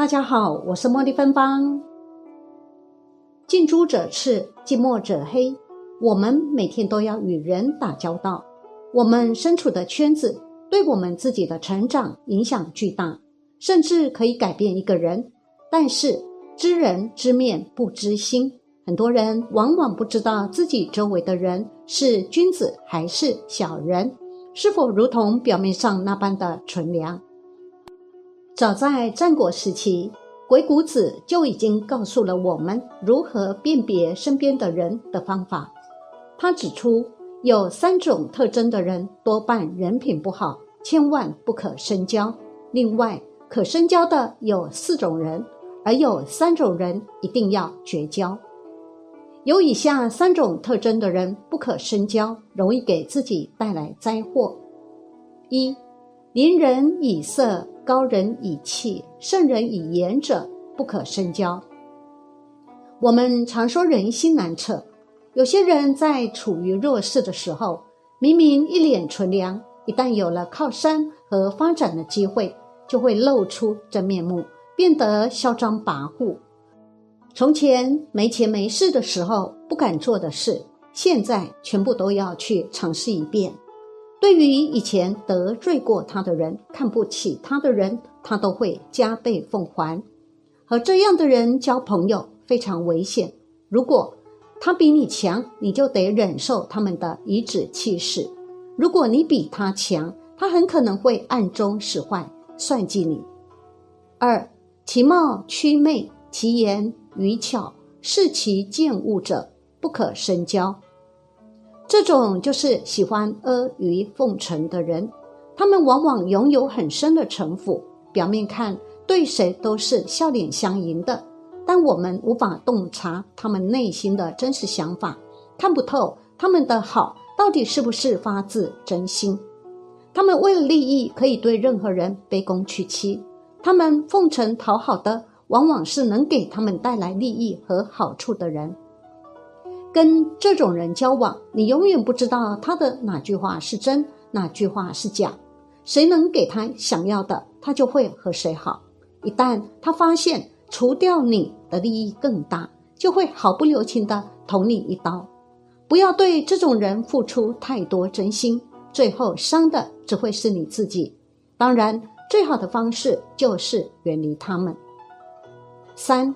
大家好，我是茉莉芬芳。近朱者赤，近墨者黑。我们每天都要与人打交道，我们身处的圈子对我们自己的成长影响巨大，甚至可以改变一个人。但是知人知面不知心，很多人往往不知道自己周围的人是君子还是小人，是否如同表面上那般的纯良。早在战国时期，鬼谷子就已经告诉了我们如何辨别身边的人的方法。他指出，有三种特征的人多半人品不好，千万不可深交。另外，可深交的有四种人，而有三种人一定要绝交。有以下三种特征的人不可深交，容易给自己带来灾祸：一、邻人以色。高人以气，圣人以言者，不可深交。我们常说人心难测，有些人在处于弱势的时候，明明一脸纯良，一旦有了靠山和发展的机会，就会露出真面目，变得嚣张跋扈。从前没钱没势的时候不敢做的事，现在全部都要去尝试一遍。对于以前得罪过他的人、看不起他的人，他都会加倍奉还。和这样的人交朋友非常危险。如果他比你强，你就得忍受他们的颐指气使；如果你比他强，他很可能会暗中使坏，算计你。二，其貌趋媚，其言愚巧，视其见物者，不可深交。这种就是喜欢阿谀奉承的人，他们往往拥有很深的城府，表面看对谁都是笑脸相迎的，但我们无法洞察他们内心的真实想法，看不透他们的好到底是不是发自真心。他们为了利益可以对任何人卑躬屈膝，他们奉承讨好的往往是能给他们带来利益和好处的人。跟这种人交往，你永远不知道他的哪句话是真，哪句话是假。谁能给他想要的，他就会和谁好。一旦他发现除掉你的利益更大，就会毫不留情地捅你一刀。不要对这种人付出太多真心，最后伤的只会是你自己。当然，最好的方式就是远离他们。三，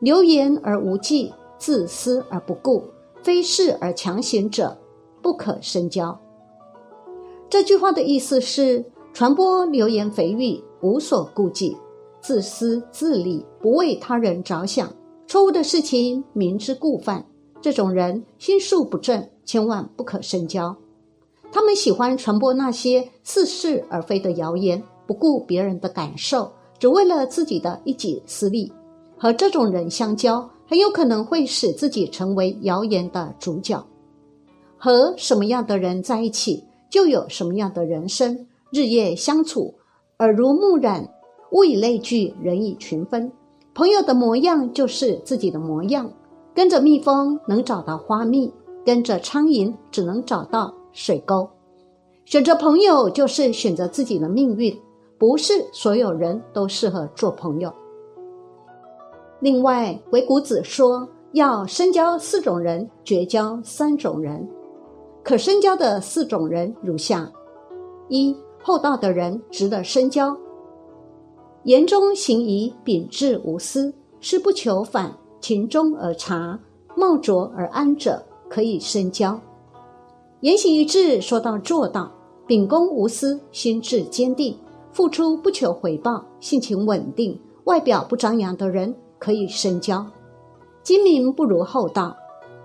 流言而无忌。自私而不顾，非事而强行者，不可深交。这句话的意思是：传播流言蜚语，无所顾忌，自私自利，不为他人着想，错误的事情明知故犯。这种人心术不正，千万不可深交。他们喜欢传播那些似是而非的谣言，不顾别人的感受，只为了自己的一己私利。和这种人相交。很有可能会使自己成为谣言的主角。和什么样的人在一起，就有什么样的人生。日夜相处，耳濡目染，物以类聚，人以群分。朋友的模样就是自己的模样。跟着蜜蜂能找到花蜜，跟着苍蝇只能找到水沟。选择朋友就是选择自己的命运，不是所有人都适合做朋友。另外，鬼谷子说要深交四种人，绝交三种人。可深交的四种人如下：一、厚道的人值得深交，言中行仪秉志无私，是不求反，情中而察，冒拙而安者，可以深交。言行一致，说到做到，秉公无私，心智坚定，付出不求回报，性情稳定，外表不张扬的人。可以深交，精明不如厚道。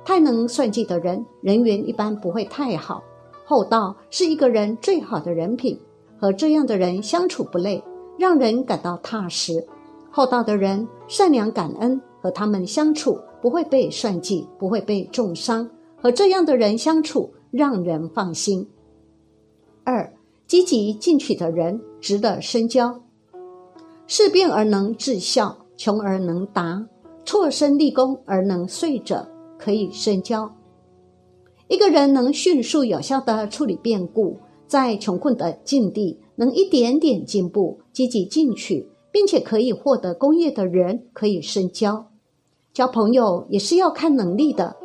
太能算计的人，人缘一般不会太好。厚道是一个人最好的人品，和这样的人相处不累，让人感到踏实。厚道的人善良感恩，和他们相处不会被算计，不会被重伤。和这样的人相处，让人放心。二，积极进取的人值得深交，事变而能治效。穷而能达，辍身立功而能遂者，可以深交。一个人能迅速有效的处理变故，在穷困的境地能一点点进步，积极进取，并且可以获得功业的人可以深交。交朋友也是要看能力的。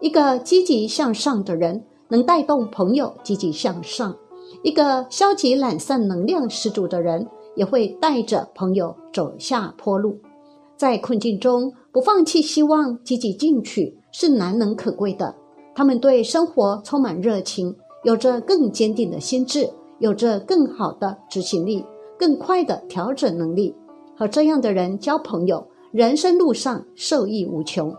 一个积极向上的人，能带动朋友积极向上；一个消极懒散、能量十足的人，也会带着朋友走下坡路。在困境中不放弃希望，积极进取，是难能可贵的。他们对生活充满热情，有着更坚定的心智，有着更好的执行力，更快的调整能力。和这样的人交朋友，人生路上受益无穷。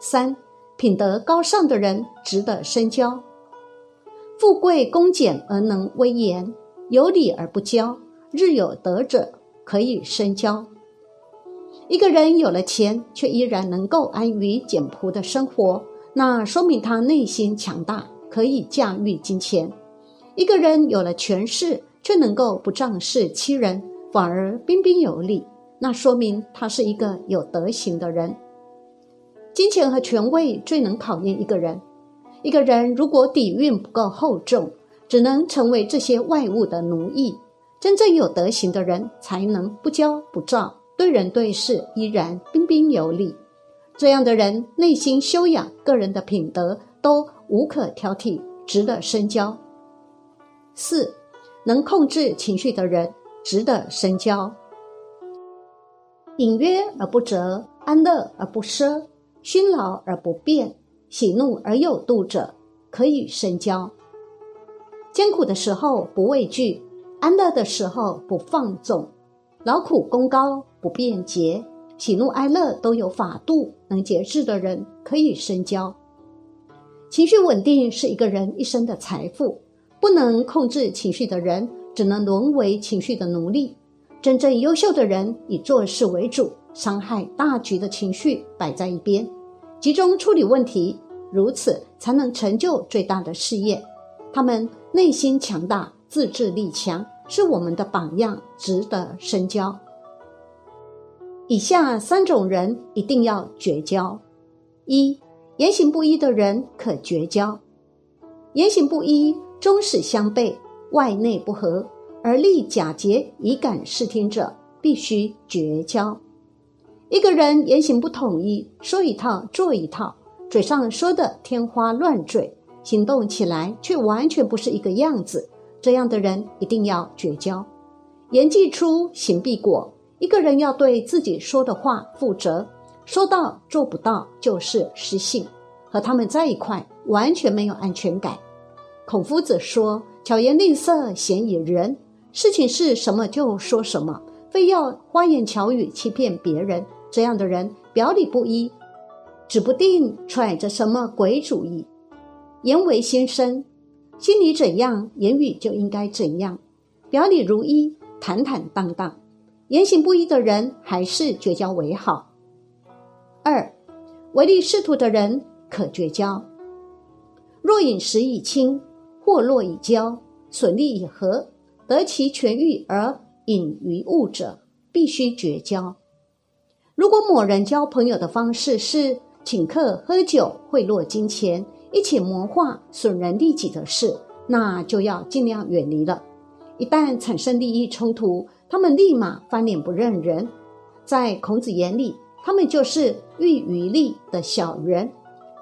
三。品德高尚的人值得深交。富贵恭俭而能威严，有礼而不骄，日有德者可以深交。一个人有了钱，却依然能够安于简朴的生活，那说明他内心强大，可以驾驭金钱。一个人有了权势，却能够不仗势欺人，反而彬彬有礼，那说明他是一个有德行的人。金钱和权位最能考验一个人。一个人如果底蕴不够厚重，只能成为这些外物的奴役。真正有德行的人，才能不骄不躁，对人对事依然彬彬有礼。这样的人，内心修养、个人的品德都无可挑剔，值得深交。四，能控制情绪的人，值得深交。隐约而不折，安乐而不奢。熏劳而不变，喜怒而有度者，可以深交。艰苦的时候不畏惧，安乐的时候不放纵，劳苦功高不便捷，喜怒哀乐都有法度，能节制的人可以深交。情绪稳定是一个人一生的财富，不能控制情绪的人，只能沦为情绪的奴隶。真正优秀的人以做事为主，伤害大局的情绪摆在一边。集中处理问题，如此才能成就最大的事业。他们内心强大，自制力强，是我们的榜样，值得深交。以下三种人一定要绝交：一、言行不一的人可绝交；言行不一、终始相悖、外内不和而立假节以感视听者，必须绝交。一个人言行不统一，说一套做一套，嘴上说的天花乱坠，行动起来却完全不是一个样子。这样的人一定要绝交。言既出，行必果。一个人要对自己说的话负责，说到做不到就是失信。和他们在一块，完全没有安全感。孔夫子说：“巧言令色，鲜矣仁。”事情是什么就说什么，非要花言巧语欺骗别人。这样的人表里不一，指不定揣着什么鬼主意，言为心声，心里怎样，言语就应该怎样，表里如一，坦坦荡荡。言行不一的人，还是绝交为好。二，唯利是图的人可绝交。若饮食以清，或落以交，损利以和，得其权欲而隐于物者，必须绝交。如果某人交朋友的方式是请客喝酒、贿赂金钱、一起谋划损人利己的事，那就要尽量远离了。一旦产生利益冲突，他们立马翻脸不认人。在孔子眼里，他们就是欲于利的小人。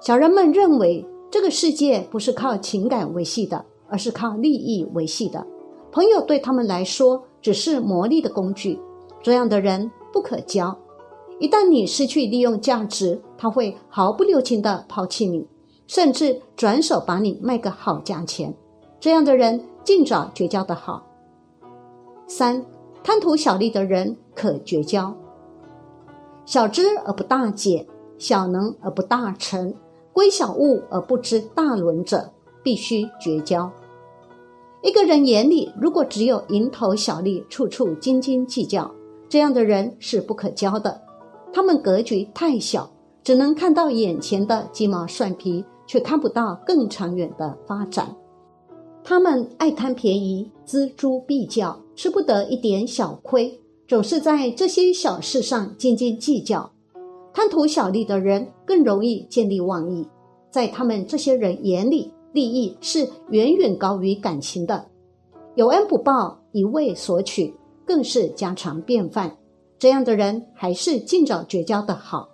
小人们认为，这个世界不是靠情感维系的，而是靠利益维系的。朋友对他们来说只是磨砺的工具，这样的人不可交。一旦你失去利用价值，他会毫不留情地抛弃你，甚至转手把你卖个好价钱。这样的人尽早绝交的好。三，贪图小利的人可绝交。小知而不大解，小能而不大成，归小物而不知大伦者，必须绝交。一个人眼里如果只有蝇头小利，处处斤斤计较，这样的人是不可交的。他们格局太小，只能看到眼前的鸡毛蒜皮，却看不到更长远的发展。他们爱贪便宜，锱铢必较，吃不得一点小亏，总是在这些小事上斤斤计较。贪图小利的人更容易见利忘义，在他们这些人眼里，利益是远远高于感情的。有恩不报，一味索取，更是家常便饭。这样的人还是尽早绝交的好。